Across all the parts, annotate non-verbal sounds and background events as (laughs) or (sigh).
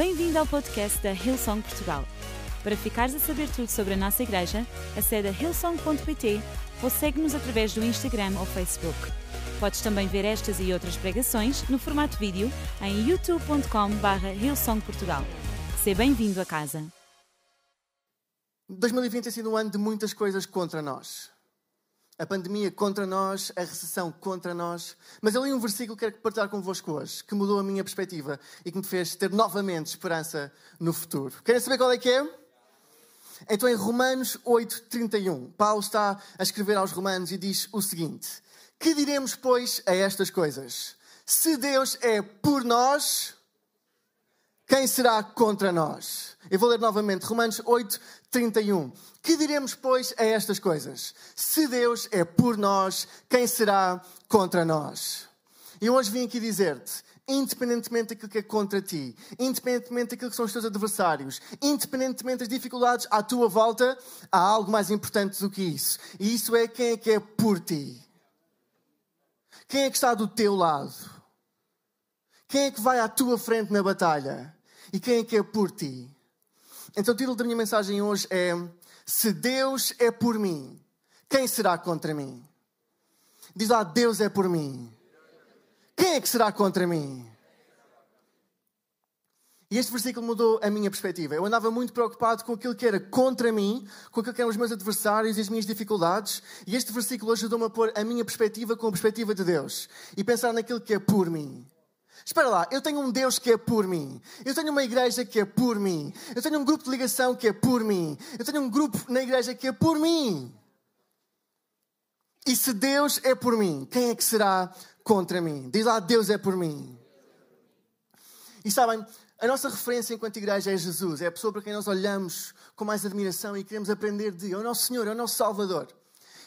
Bem-vindo ao podcast da Hillsong Portugal. Para ficares a saber tudo sobre a nossa igreja, acede a hillsong.pt ou segue-nos através do Instagram ou Facebook. Podes também ver estas e outras pregações no formato vídeo em youtube.com.br hillsongportugal. Seja bem-vindo a casa. 2020 tem sido um ano de muitas coisas contra nós. A pandemia contra nós, a recessão contra nós. Mas eu li um versículo que quero partilhar convosco hoje, que mudou a minha perspectiva e que me fez ter novamente esperança no futuro. Querem saber qual é que é? Então, em Romanos 8, 31, Paulo está a escrever aos Romanos e diz o seguinte: Que diremos, pois, a estas coisas? Se Deus é por nós, quem será contra nós? Eu vou ler novamente, Romanos 8, 31. Que diremos, pois, a estas coisas? Se Deus é por nós, quem será contra nós? E hoje vim aqui dizer-te, independentemente daquilo que é contra ti, independentemente daquilo que são os teus adversários, independentemente das dificuldades à tua volta, há algo mais importante do que isso. E isso é quem é que é por ti. Quem é que está do teu lado? Quem é que vai à tua frente na batalha? E quem é que é por ti? Então o título da minha mensagem hoje é Se Deus é por mim, quem será contra mim? Diz lá, Deus é por mim. Quem é que será contra mim? E este versículo mudou a minha perspectiva. Eu andava muito preocupado com aquilo que era contra mim, com aquilo que eram os meus adversários e as minhas dificuldades. E este versículo ajudou-me a pôr a minha perspectiva com a perspectiva de Deus e pensar naquilo que é por mim. Espera lá, eu tenho um Deus que é por mim. Eu tenho uma igreja que é por mim. Eu tenho um grupo de ligação que é por mim. Eu tenho um grupo na igreja que é por mim. E se Deus é por mim, quem é que será contra mim? Diz lá, Deus é por mim. E sabem, a nossa referência enquanto igreja é Jesus. É a pessoa para quem nós olhamos com mais admiração e queremos aprender de. É o nosso Senhor, é o nosso Salvador.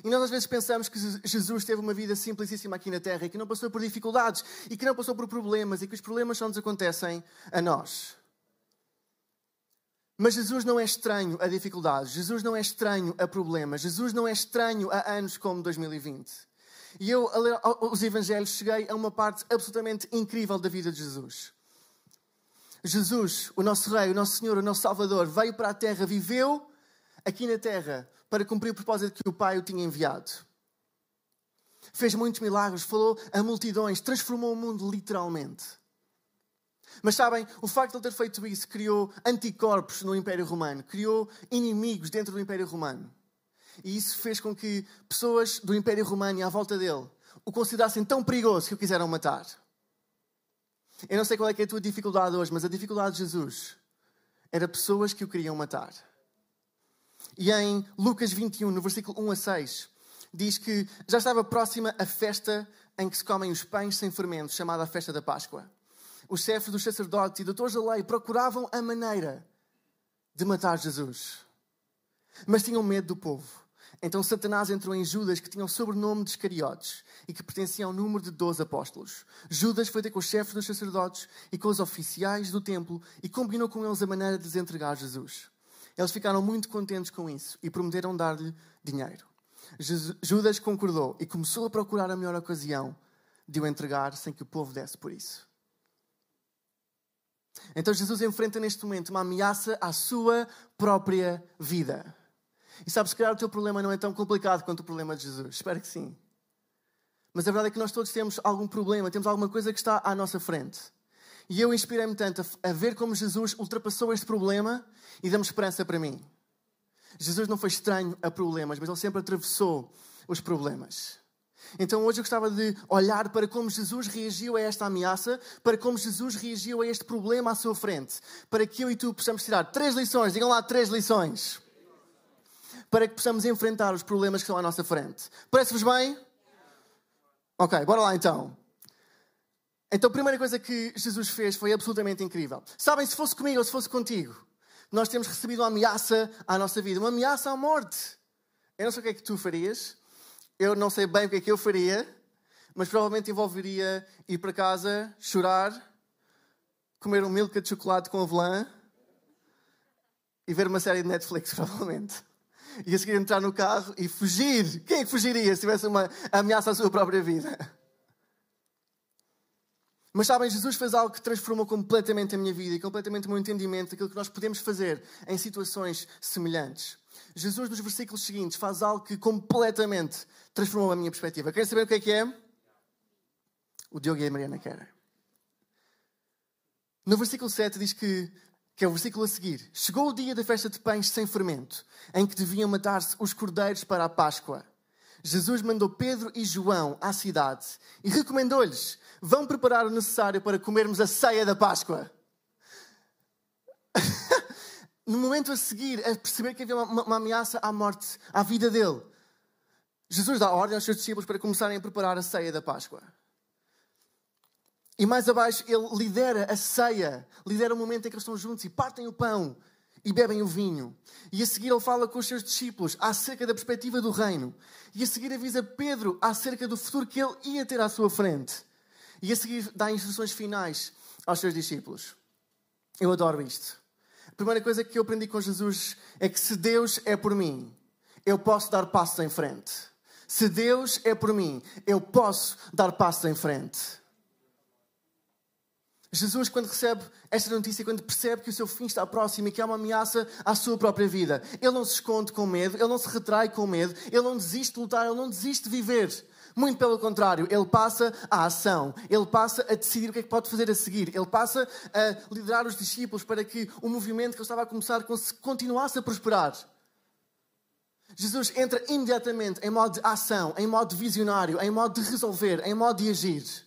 E nós às vezes pensamos que Jesus teve uma vida simplicíssima aqui na Terra e que não passou por dificuldades e que não passou por problemas e que os problemas só nos acontecem a nós. Mas Jesus não é estranho a dificuldades, Jesus não é estranho a problemas, Jesus não é estranho a anos como 2020. E eu, a ler os Evangelhos, cheguei a uma parte absolutamente incrível da vida de Jesus. Jesus, o nosso Rei, o nosso Senhor, o nosso Salvador, veio para a Terra, viveu aqui na Terra para cumprir o propósito que o Pai o tinha enviado. Fez muitos milagres, falou a multidões, transformou o mundo literalmente. Mas sabem, o facto de ele ter feito isso criou anticorpos no Império Romano, criou inimigos dentro do Império Romano. E isso fez com que pessoas do Império Romano e à volta dele o considerassem tão perigoso que o quiseram matar. Eu não sei qual é, é a tua dificuldade hoje, mas a dificuldade de Jesus era pessoas que o queriam matar. E em Lucas 21, no versículo 1 a 6, diz que já estava próxima a festa em que se comem os pães sem fermento, chamada a festa da Páscoa. Os chefes dos sacerdotes e doutores da lei procuravam a maneira de matar Jesus. Mas tinham medo do povo. Então Satanás entrou em Judas, que tinha o sobrenome de Iscariotes e que pertencia ao número de 12 apóstolos. Judas foi ter com os chefes dos sacerdotes e com os oficiais do templo e combinou com eles a maneira de desentregar Jesus. Eles ficaram muito contentes com isso e prometeram dar-lhe dinheiro. Judas concordou e começou a procurar a melhor ocasião de o entregar sem que o povo desse por isso. Então Jesus enfrenta neste momento uma ameaça à sua própria vida. E sabes, se calhar o teu problema não é tão complicado quanto o problema de Jesus. Espero que sim. Mas a verdade é que nós todos temos algum problema, temos alguma coisa que está à nossa frente. E eu inspirei-me tanto a, a ver como Jesus ultrapassou este problema e deu-me esperança para mim. Jesus não foi estranho a problemas, mas ele sempre atravessou os problemas. Então hoje eu gostava de olhar para como Jesus reagiu a esta ameaça, para como Jesus reagiu a este problema à sua frente, para que eu e tu possamos tirar três lições, digam lá três lições, para que possamos enfrentar os problemas que estão à nossa frente. Parece-vos bem? Ok, bora lá então. Então a primeira coisa que Jesus fez foi absolutamente incrível. Sabem, se fosse comigo ou se fosse contigo, nós temos recebido uma ameaça à nossa vida, uma ameaça à morte. Eu não sei o que é que tu farias, eu não sei bem o que é que eu faria, mas provavelmente envolveria ir para casa, chorar, comer um milka de chocolate com avelã e ver uma série de Netflix, (laughs) provavelmente. E a seguir entrar no carro e fugir. Quem é que fugiria se tivesse uma ameaça à sua própria vida? Mas sabem, Jesus fez algo que transformou completamente a minha vida e completamente o meu entendimento daquilo que nós podemos fazer em situações semelhantes. Jesus, nos versículos seguintes, faz algo que completamente transformou a minha perspectiva. Querem saber o que é que é? O Diogo e a Mariana querem. No versículo 7 diz que, que é o versículo a seguir: Chegou o dia da festa de pães sem fermento, em que deviam matar-se os cordeiros para a Páscoa. Jesus mandou Pedro e João à cidade e recomendou-lhes: vão preparar o necessário para comermos a ceia da Páscoa. (laughs) no momento a seguir, a perceber que havia uma, uma, ameaça à morte, à vida dele, Jesus dá ordem aos seus discípulos para começarem a preparar a ceia da Páscoa. E mais abaixo, ele lidera a ceia, lidera o momento em que eles estão juntos e partem o pão e bebem o vinho. E a seguir ele fala com os seus discípulos acerca da perspectiva do reino. E a seguir avisa Pedro acerca do futuro que ele ia ter à sua frente. E a seguir dá instruções finais aos seus discípulos. Eu adoro isto. A primeira coisa que eu aprendi com Jesus é que se Deus é por mim, eu posso dar passos em frente. Se Deus é por mim, eu posso dar passos em frente. Jesus, quando recebe esta notícia, quando percebe que o seu fim está próximo e que há uma ameaça à sua própria vida, ele não se esconde com medo, ele não se retrai com medo, ele não desiste de lutar, ele não desiste de viver. Muito pelo contrário, ele passa à ação, ele passa a decidir o que é que pode fazer a seguir, ele passa a liderar os discípulos para que o movimento que ele estava a começar continuasse a prosperar. Jesus entra imediatamente em modo de ação, em modo visionário, em modo de resolver, em modo de agir.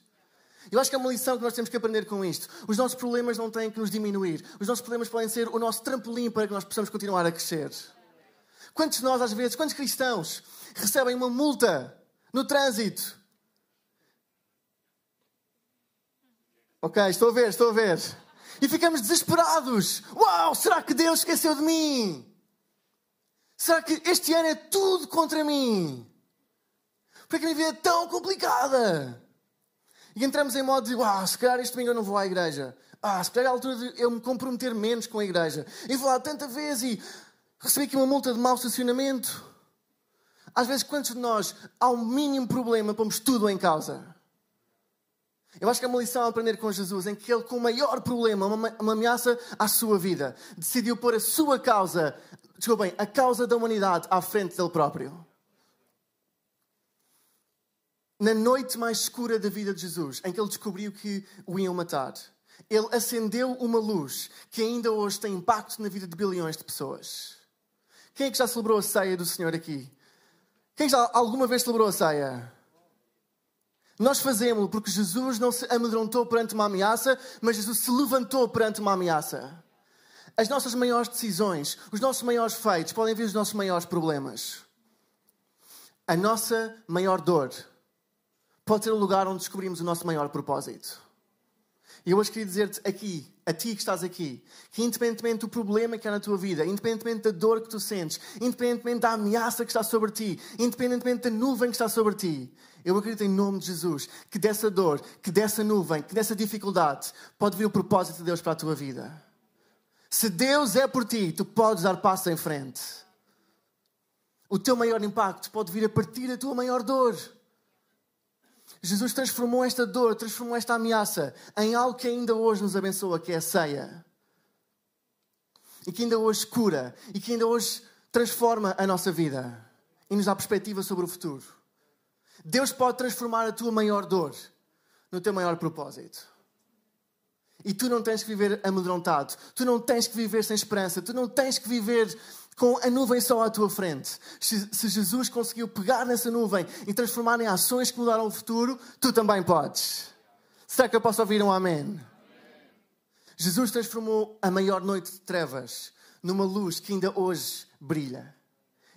Eu acho que é uma lição que nós temos que aprender com isto. Os nossos problemas não têm que nos diminuir. Os nossos problemas podem ser o nosso trampolim para que nós possamos continuar a crescer. Quantos de nós, às vezes, quantos cristãos recebem uma multa no trânsito? Ok, estou a ver, estou a ver. E ficamos desesperados. Uau, será que Deus esqueceu de mim? Será que este ano é tudo contra mim? Porque a minha vida é tão complicada. E entramos em modo de, uau, se calhar este domingo eu não vou à igreja. Ah, se calhar é a altura de eu me comprometer menos com a igreja. E vou lá tanta vez e recebi aqui uma multa de mau estacionamento. Às vezes, quantos de nós, ao mínimo problema, pomos tudo em causa? Eu acho que é uma lição a aprender com Jesus, em que ele, com o maior problema, uma, uma ameaça à sua vida, decidiu pôr a sua causa, desculpem, a causa da humanidade à frente dele próprio na noite mais escura da vida de Jesus, em que ele descobriu que o iam matar, ele acendeu uma luz que ainda hoje tem impacto na vida de bilhões de pessoas. Quem é que já celebrou a ceia do Senhor aqui? Quem já alguma vez celebrou a ceia? Nós fazemos porque Jesus não se amedrontou perante uma ameaça, mas Jesus se levantou perante uma ameaça. As nossas maiores decisões, os nossos maiores feitos podem vir os nossos maiores problemas. A nossa maior dor pode ser o lugar onde descobrimos o nosso maior propósito. E eu hoje queria dizer-te aqui, a ti que estás aqui, que independentemente do problema que há na tua vida, independentemente da dor que tu sentes, independentemente da ameaça que está sobre ti, independentemente da nuvem que está sobre ti, eu acredito em nome de Jesus que dessa dor, que dessa nuvem, que dessa dificuldade, pode vir o propósito de Deus para a tua vida. Se Deus é por ti, tu podes dar passo em frente. O teu maior impacto pode vir a partir da tua maior dor. Jesus transformou esta dor, transformou esta ameaça em algo que ainda hoje nos abençoa, que é a ceia. E que ainda hoje cura, e que ainda hoje transforma a nossa vida e nos dá perspectiva sobre o futuro. Deus pode transformar a tua maior dor no teu maior propósito. E tu não tens que viver amedrontado, tu não tens que viver sem esperança, tu não tens que viver com a nuvem só à tua frente. Se Jesus conseguiu pegar nessa nuvem e transformar em ações que mudaram o futuro, tu também podes. Será que eu posso ouvir um amém? Jesus transformou a maior noite de trevas numa luz que ainda hoje brilha.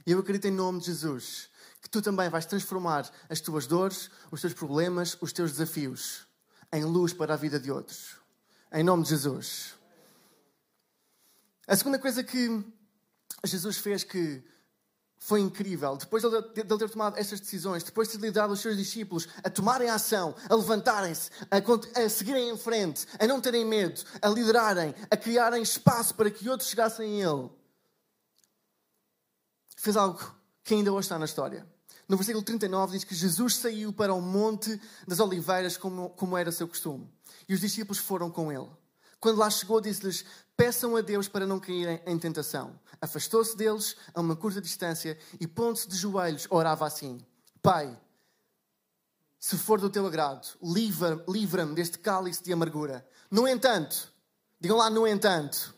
E eu acredito em nome de Jesus que tu também vais transformar as tuas dores, os teus problemas, os teus desafios em luz para a vida de outros. Em nome de Jesus. A segunda coisa que Jesus fez que foi incrível. Depois de ele ter tomado estas decisões, depois de ter liderado os seus discípulos a tomarem ação, a levantarem-se, a, a, seguirem em frente, a não terem medo, a liderarem, a criarem espaço para que outros chegassem a Ele, fez algo que ainda hoje está na história. no versículo 39 diz que Jesus saiu para o Monte das Oliveiras, como, como era seu costume. E os discípulos foram com ele. Quando lá chegou, disse-lhes: Peçam a Deus para não caírem em tentação. Afastou-se deles a uma curta distância e, pondo-se de joelhos, orava assim: Pai, se for do teu agrado, livra-me livra deste cálice de amargura. No entanto, digam lá, no entanto,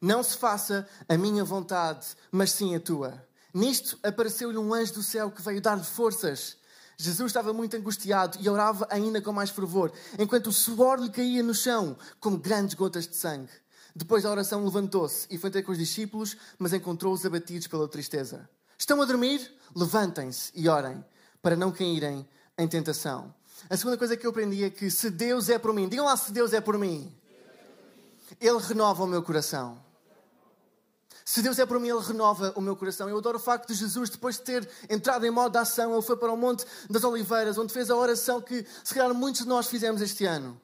não se faça a minha vontade, mas sim a tua. Nisto apareceu-lhe um anjo do céu que veio dar-lhe forças. Jesus estava muito angustiado e orava ainda com mais fervor, enquanto o suor lhe caía no chão, como grandes gotas de sangue. Depois da oração, levantou-se e foi ter com os discípulos, mas encontrou-os abatidos pela tristeza. Estão a dormir? Levantem-se e orem, para não caírem em tentação. A segunda coisa que eu aprendi é que se Deus é por mim, digam lá se Deus é por mim, Ele renova o meu coração. Se Deus é por mim, Ele renova o meu coração. Eu adoro o facto de Jesus, depois de ter entrado em modo de ação, Ele foi para o Monte das Oliveiras, onde fez a oração que, se calhar, muitos de nós fizemos este ano.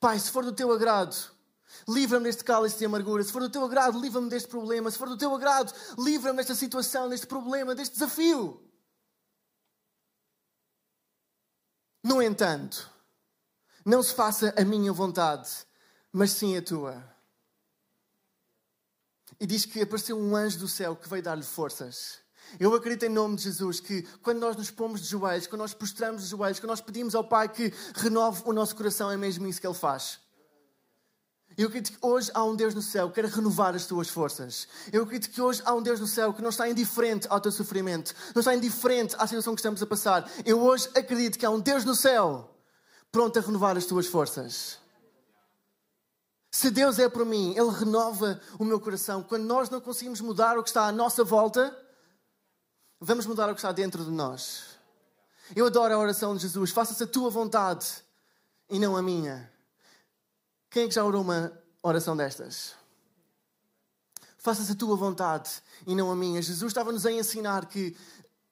Pai, se for do teu agrado, livra-me deste cálice de amargura. Se for do teu agrado, livra-me deste problema. Se for do teu agrado, livra-me desta situação, deste problema, deste desafio. No entanto, não se faça a minha vontade, mas sim a tua. E diz que apareceu um anjo do céu que veio dar-lhe forças. Eu acredito em nome de Jesus que quando nós nos pomos de joelhos, quando nós prostramos de joelhos, quando nós pedimos ao Pai que renove o nosso coração, é mesmo isso que Ele faz. Eu acredito que hoje há um Deus no céu que quer renovar as tuas forças. Eu acredito que hoje há um Deus no céu que não está indiferente ao teu sofrimento, não está indiferente à situação que estamos a passar. Eu hoje acredito que há um Deus no céu pronto a renovar as tuas forças. Se Deus é por mim, Ele renova o meu coração. Quando nós não conseguimos mudar o que está à nossa volta, vamos mudar o que está dentro de nós. Eu adoro a oração de Jesus. Faça-se a tua vontade e não a minha. Quem é que já orou uma oração destas? Faça-se a tua vontade e não a minha. Jesus estava-nos a ensinar que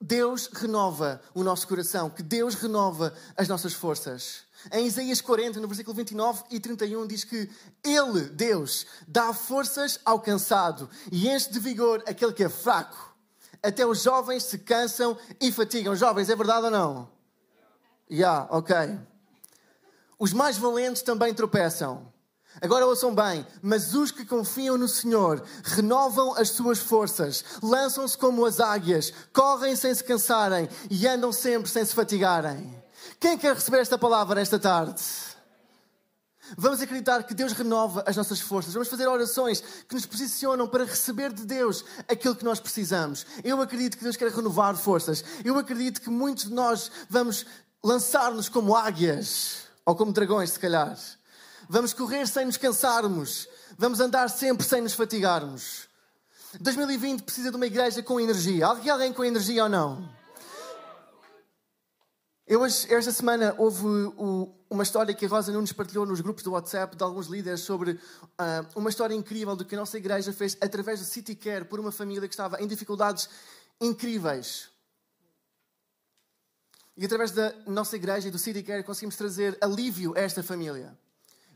Deus renova o nosso coração, que Deus renova as nossas forças. Em Isaías 40, no versículo 29 e 31, diz que Ele, Deus, dá forças ao cansado e enche de vigor aquele que é fraco. Até os jovens se cansam e fatigam. Jovens, é verdade ou não? Já, yeah, ok. Os mais valentes também tropeçam. Agora ouçam bem, mas os que confiam no Senhor renovam as suas forças, lançam-se como as águias, correm sem se cansarem e andam sempre sem se fatigarem. Quem quer receber esta palavra esta tarde? Vamos acreditar que Deus renova as nossas forças. Vamos fazer orações que nos posicionam para receber de Deus aquilo que nós precisamos. Eu acredito que Deus quer renovar forças. Eu acredito que muitos de nós vamos lançar-nos como águias ou como dragões, se calhar. Vamos correr sem nos cansarmos. Vamos andar sempre sem nos fatigarmos. 2020 precisa de uma igreja com energia. Há alguém com energia ou não? Eu esta semana houve uma história que a Rosa Nunes partilhou nos grupos do WhatsApp de alguns líderes sobre uh, uma história incrível do que a nossa igreja fez através do City Care por uma família que estava em dificuldades incríveis. E através da nossa igreja e do City Care conseguimos trazer alívio a esta família.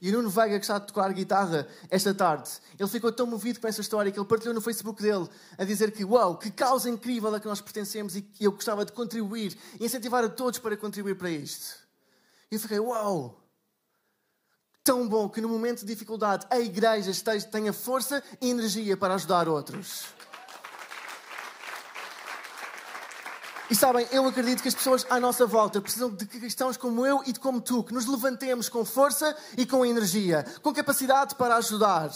E o Nuno Veiga, que está a tocar guitarra esta tarde, ele ficou tão movido com essa história que ele partilhou no Facebook dele a dizer que, uau, que causa incrível a que nós pertencemos e que eu gostava de contribuir e incentivar a todos para contribuir para isto. E eu fiquei, uau, tão bom que no momento de dificuldade a igreja tenha força e energia para ajudar outros. E sabem, eu acredito que as pessoas à nossa volta precisam de cristãos como eu e de como tu, que nos levantemos com força e com energia, com capacidade para ajudar.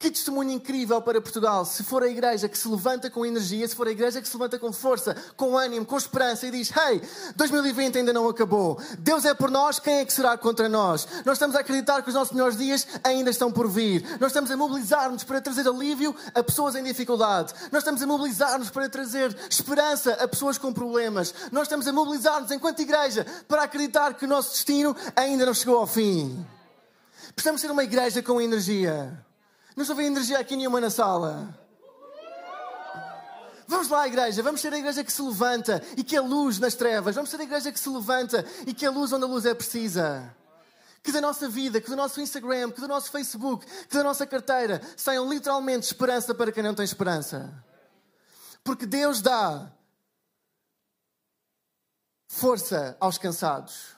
Que testemunho incrível para Portugal se for a igreja que se levanta com energia, se for a igreja que se levanta com força, com ânimo, com esperança e diz: Hey, 2020 ainda não acabou. Deus é por nós, quem é que será contra nós? Nós estamos a acreditar que os nossos melhores dias ainda estão por vir. Nós estamos a mobilizar-nos para trazer alívio a pessoas em dificuldade. Nós estamos a mobilizar-nos para trazer esperança a pessoas com problemas. Nós estamos a mobilizar-nos enquanto igreja para acreditar que o nosso destino ainda não chegou ao fim. Precisamos ser uma igreja com energia. Não estou a ver energia aqui nenhuma na sala. Vamos lá, igreja. Vamos ser a igreja que se levanta e que é luz nas trevas. Vamos ser a igreja que se levanta e que é luz onde a luz é precisa. Que da nossa vida, que do nosso Instagram, que do nosso Facebook, que da nossa carteira saiam literalmente esperança para quem não tem esperança. Porque Deus dá força aos cansados.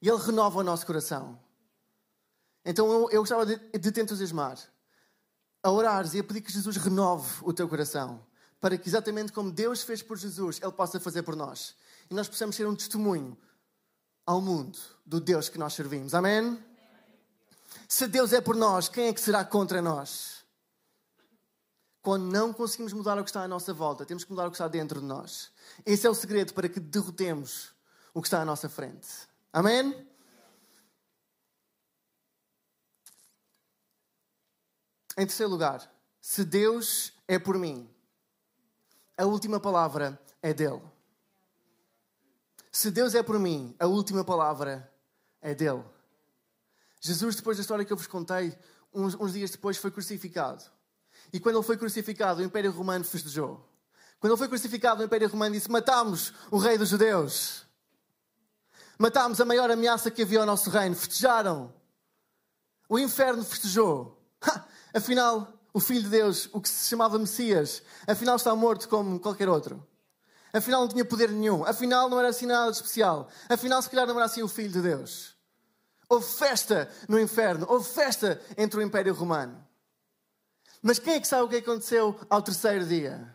E Ele renova o nosso coração. Então eu, eu gostava de, de te entusiasmar a orares e a pedir que Jesus renove o teu coração. Para que, exatamente como Deus fez por Jesus, Ele possa fazer por nós. E nós possamos ser um testemunho ao mundo do Deus que nós servimos. Amém? Se Deus é por nós, quem é que será contra nós? Quando não conseguimos mudar o que está à nossa volta, temos que mudar o que está dentro de nós. Esse é o segredo para que derrotemos o que está à nossa frente. Amém? Em terceiro lugar, se Deus é por mim, a última palavra é dele. Se Deus é por mim, a última palavra é dele. Jesus, depois da história que eu vos contei, uns, uns dias depois foi crucificado. E quando ele foi crucificado, o Império Romano festejou. Quando ele foi crucificado, o Império Romano disse: Matámos o rei dos judeus. Matámos a maior ameaça que havia ao nosso reino. Festejaram. O inferno festejou. Ha! Afinal, o Filho de Deus, o que se chamava Messias, afinal está morto como qualquer outro. Afinal não tinha poder nenhum. Afinal não era assim nada de especial. Afinal, se calhar não era assim o Filho de Deus. Houve festa no inferno. Houve festa entre o Império Romano. Mas quem é que sabe o que aconteceu ao terceiro dia?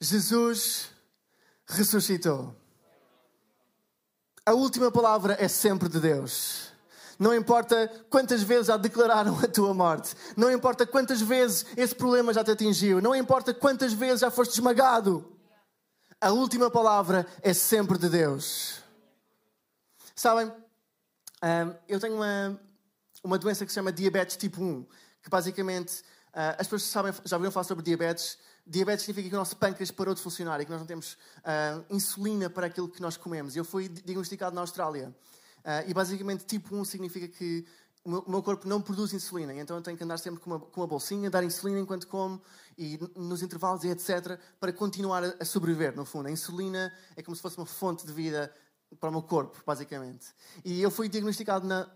Jesus ressuscitou. A última palavra é sempre de Deus. Não importa quantas vezes já declararam a tua morte. Não importa quantas vezes esse problema já te atingiu. Não importa quantas vezes já foste esmagado. A última palavra é sempre de Deus. Sabem, eu tenho uma, uma doença que se chama diabetes tipo 1, que basicamente ah, as pessoas sabem, já ouviram falar sobre diabetes. Diabetes significa que o nosso pâncreas parou de funcionar e que nós não temos uh, insulina para aquilo que nós comemos. Eu fui diagnosticado na Austrália. Uh, e basicamente, tipo 1 significa que o meu, corpo não produz insulina, então eu tenho que andar sempre com uma, com uma bolsinha, dar insulina enquanto como, e nos intervalos e etc., para continuar a, a sobreviver, no fundo. A insulina é como se fosse uma fonte de vida para o meu corpo, basicamente. E eu fui diagnosticado na,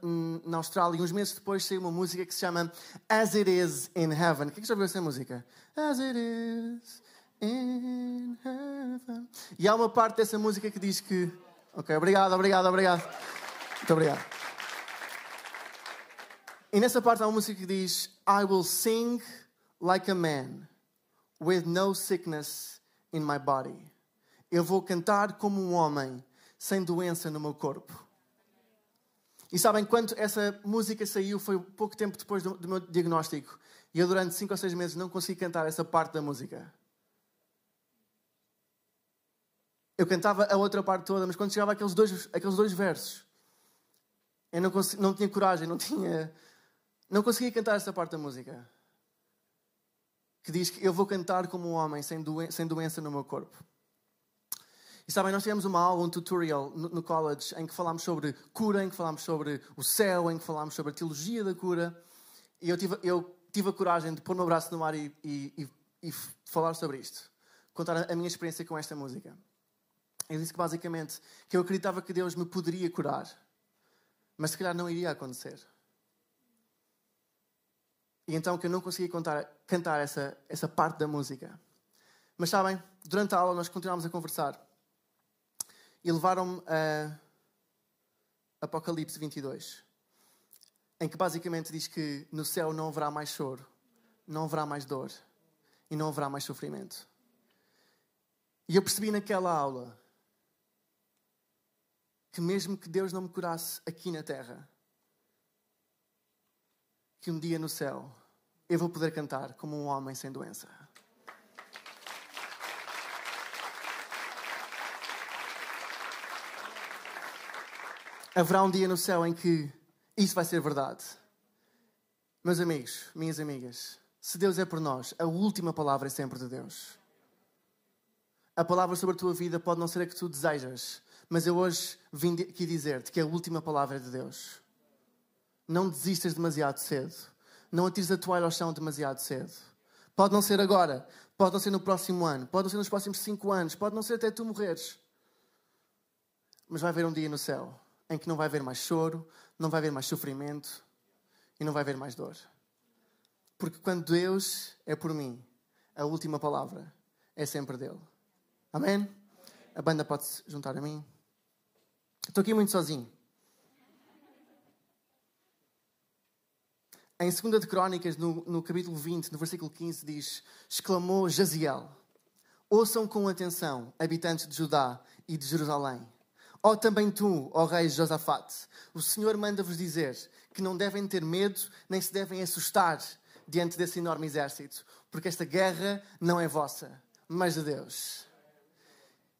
na Austrália e uns meses depois saiu uma música que se chama As It Is in Heaven. Quem é já ouviu essa música? As It Is in Heaven. E há uma parte dessa música que diz que. Ok, obrigado, obrigado, obrigado. Muito obrigado. E nessa parte há uma música que diz: I will sing like a man, with no sickness in my body. Eu vou cantar como um homem, sem doença no meu corpo. E sabem, quando essa música saiu, foi pouco tempo depois do, do meu diagnóstico. E eu, durante cinco ou seis meses, não consegui cantar essa parte da música. Eu cantava a outra parte toda, mas quando chegava aqueles dois, aqueles dois versos, eu não, consegui, não tinha coragem, não tinha. Não conseguia cantar essa parte da música. Que diz que eu vou cantar como um homem sem, doen sem doença no meu corpo. E sabem, nós tivemos uma aula, um tutorial no, no, college em que falámos sobre cura, em que falámos sobre o céu, em que falámos sobre a teologia da cura. E eu tive, eu tive a coragem de pôr o meu braço no mar e, e, e, e falar sobre isto. Contar a minha experiência com esta música. Eu disse que basicamente que eu acreditava que Deus me poderia curar mas se calhar não iria acontecer. E então que eu não conseguia contar, cantar essa, essa parte da música. Mas sabem, durante a aula nós continuámos a conversar e levaram-me a Apocalipse 22, em que basicamente diz que no céu não haverá mais choro, não haverá mais dor e não haverá mais sofrimento. E eu percebi naquela aula que mesmo que Deus não me curasse aqui na terra, que um dia no céu eu vou poder cantar como um homem sem doença. Haverá um dia no céu em que isso vai ser verdade. Meus amigos, minhas amigas, se Deus é por nós, a última palavra é sempre de Deus. A palavra sobre a tua vida pode não ser a que tu desejas, mas eu hoje vim aqui dizer-te que a última palavra é de Deus. Não desistas demasiado cedo. Não atires a toalha ao chão demasiado cedo. Pode não ser agora, pode não ser no próximo ano, pode não ser nos próximos cinco anos, pode não ser até tu morreres. Mas vai haver um dia no céu em que não vai haver mais choro, não vai haver mais sofrimento e não vai haver mais dor. Porque quando Deus é por mim, a última palavra é sempre dele. Amém? A banda pode se juntar a mim. Estou aqui muito sozinho. Em 2 de Crónicas, no, no capítulo 20, no versículo 15, diz: exclamou Jaziel: Ouçam com atenção, habitantes de Judá e de Jerusalém. Ó oh, também tu, ó oh rei Josafate, o Senhor manda-vos dizer que não devem ter medo, nem se devem assustar diante desse enorme exército, porque esta guerra não é vossa, mas de Deus.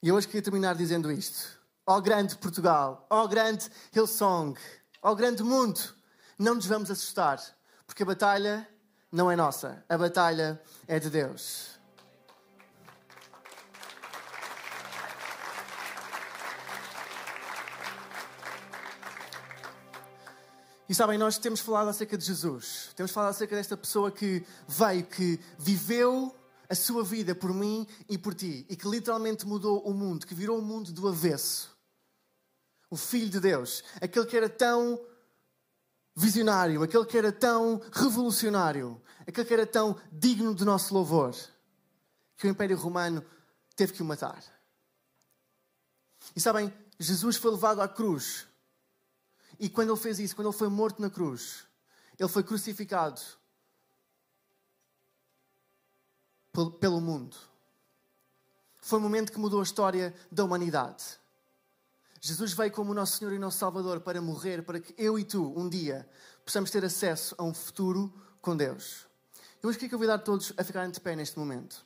E eu hoje queria terminar dizendo isto. Ó oh, grande Portugal, ó oh, grande Hillsong, ó oh, grande mundo, não nos vamos assustar, porque a batalha não é nossa, a batalha é de Deus. E sabem, nós temos falado acerca de Jesus, temos falado acerca desta pessoa que veio, que viveu a sua vida por mim e por ti, e que literalmente mudou o mundo, que virou o mundo do avesso. O Filho de Deus, aquele que era tão visionário, aquele que era tão revolucionário, aquele que era tão digno do nosso louvor, que o Império Romano teve que o matar. E sabem, Jesus foi levado à cruz. E quando ele fez isso, quando ele foi morto na cruz, ele foi crucificado pelo mundo. Foi um momento que mudou a história da humanidade. Jesus veio como o nosso Senhor e nosso Salvador para morrer, para que eu e tu, um dia, possamos ter acesso a um futuro com Deus. Eu hoje queria convidar todos a ficarem de pé neste momento.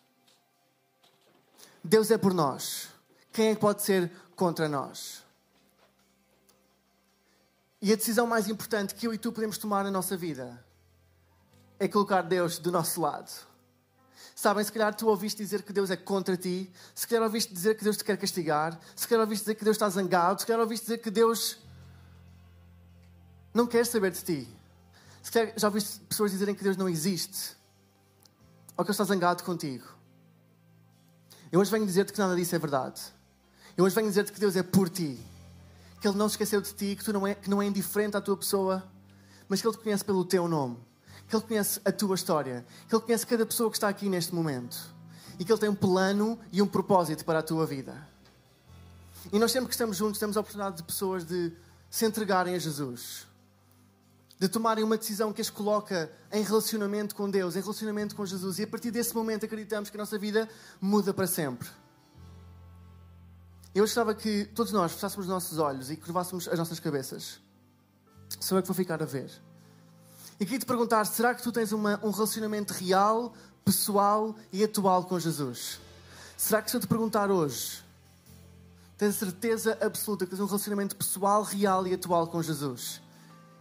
Deus é por nós. Quem é que pode ser contra nós? E a decisão mais importante que eu e tu podemos tomar na nossa vida é colocar Deus do nosso lado. Sabem, se calhar tu ouviste dizer que Deus é contra ti, se calhar ouviste dizer que Deus te quer castigar, se calhar ouviste dizer que Deus está zangado, se calhar ouviste dizer que Deus não quer saber de ti. Se calhar já ouviste pessoas dizerem que Deus não existe ou que Ele está zangado contigo. Eu hoje venho dizer-te que nada disso é verdade. Eu hoje venho dizer-te que Deus é por ti, que Ele não se esqueceu de ti, que, tu não é, que não é indiferente à tua pessoa, mas que Ele te conhece pelo teu nome que Ele conhece a tua história, que Ele conhece cada pessoa que está aqui neste momento e que Ele tem um plano e um propósito para a tua vida. E nós sempre que estamos juntos temos a oportunidade de pessoas de se entregarem a Jesus, de tomarem uma decisão que as coloca em relacionamento com Deus, em relacionamento com Jesus, e a partir desse momento acreditamos que a nossa vida muda para sempre. Eu gostava que todos nós fechássemos os nossos olhos e curvássemos as nossas cabeças. Sou eu que vou ficar a ver. E queria te perguntar: será que tu tens uma, um relacionamento real, pessoal e atual com Jesus? Será que se eu te perguntar hoje, tens certeza absoluta que tens um relacionamento pessoal, real e atual com Jesus?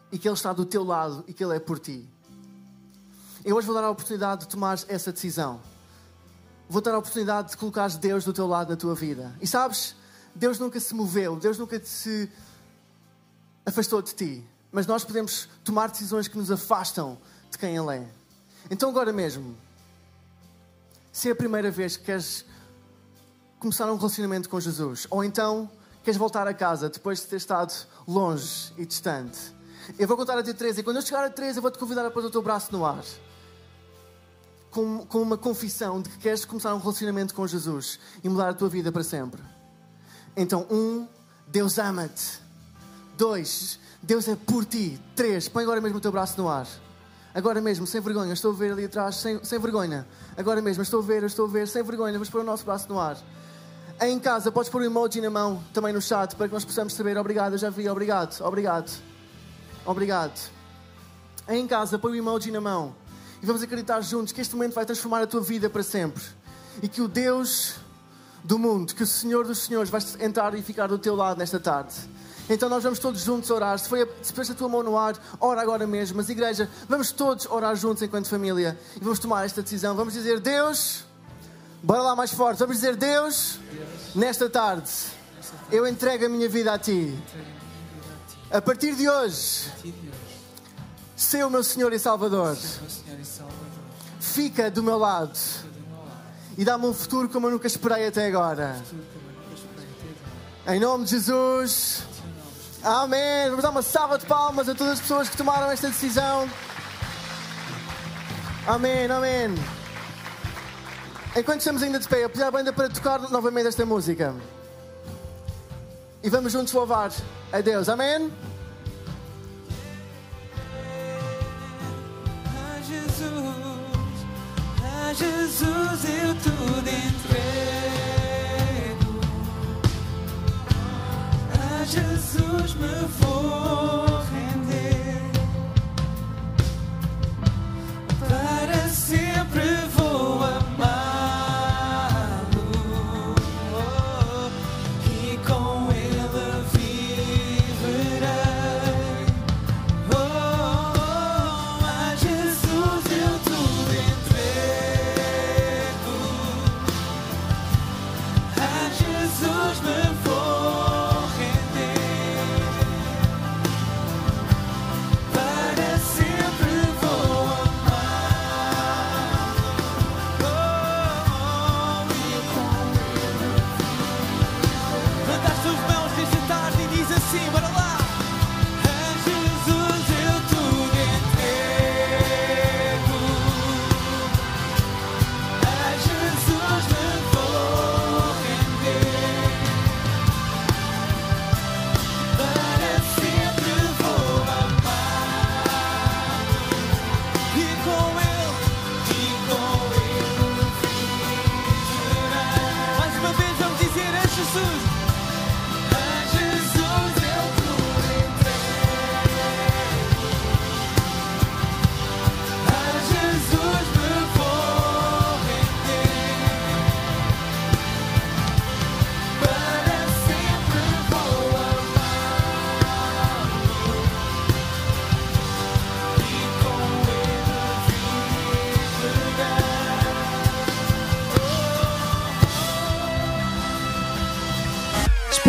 E que Ele está do teu lado e que Ele é por ti? Eu hoje vou dar a oportunidade de tomar essa decisão. Vou dar a oportunidade de colocares Deus do teu lado na tua vida. E sabes, Deus nunca se moveu, Deus nunca se afastou de ti mas nós podemos tomar decisões que nos afastam de quem Ele é. Então, agora mesmo, se é a primeira vez que queres começar um relacionamento com Jesus, ou então queres voltar a casa depois de ter estado longe e distante, eu vou contar até três, e quando eu chegar a três, eu vou te convidar a pôr o teu braço no ar. Com, com uma confissão de que queres começar um relacionamento com Jesus e mudar a tua vida para sempre. Então, um, Deus ama-te. Dois, Deus é por ti. Três, põe agora mesmo o teu braço no ar. Agora mesmo, sem vergonha, estou a ver ali atrás, sem, sem vergonha. Agora mesmo, estou a ver, estou a ver, sem vergonha, vamos pôr o nosso braço no ar. Em casa, podes pôr o emoji na mão, também no chat, para que nós possamos saber. Obrigado, eu já vi, obrigado, obrigado. Obrigado. Em casa, põe o emoji na mão. E vamos acreditar juntos que este momento vai transformar a tua vida para sempre. E que o Deus do mundo, que o Senhor dos Senhores vai entrar e ficar do teu lado nesta tarde. Então nós vamos todos juntos orar. Se, foi a, a tua mão no ar, ora agora mesmo. Mas igreja, vamos todos orar juntos enquanto família e vamos tomar esta decisão. Vamos dizer, Deus, bora lá mais forte. Vamos dizer, Deus, nesta tarde, eu entrego a minha vida a Ti. A partir de hoje, sei o meu Senhor e Salvador. Fica do meu lado e dá-me um futuro como eu nunca esperei até agora. Em nome de Jesus. Amém. Vamos dar uma salva de palmas a todas as pessoas que tomaram esta decisão. Amém, amém. Enquanto estamos ainda de pé, eu pedi à banda para tocar novamente esta música. E vamos juntos louvar a Deus. Amém? A Jesus, a Jesus eu tudo entrego. Jesus me vou render. Para sempre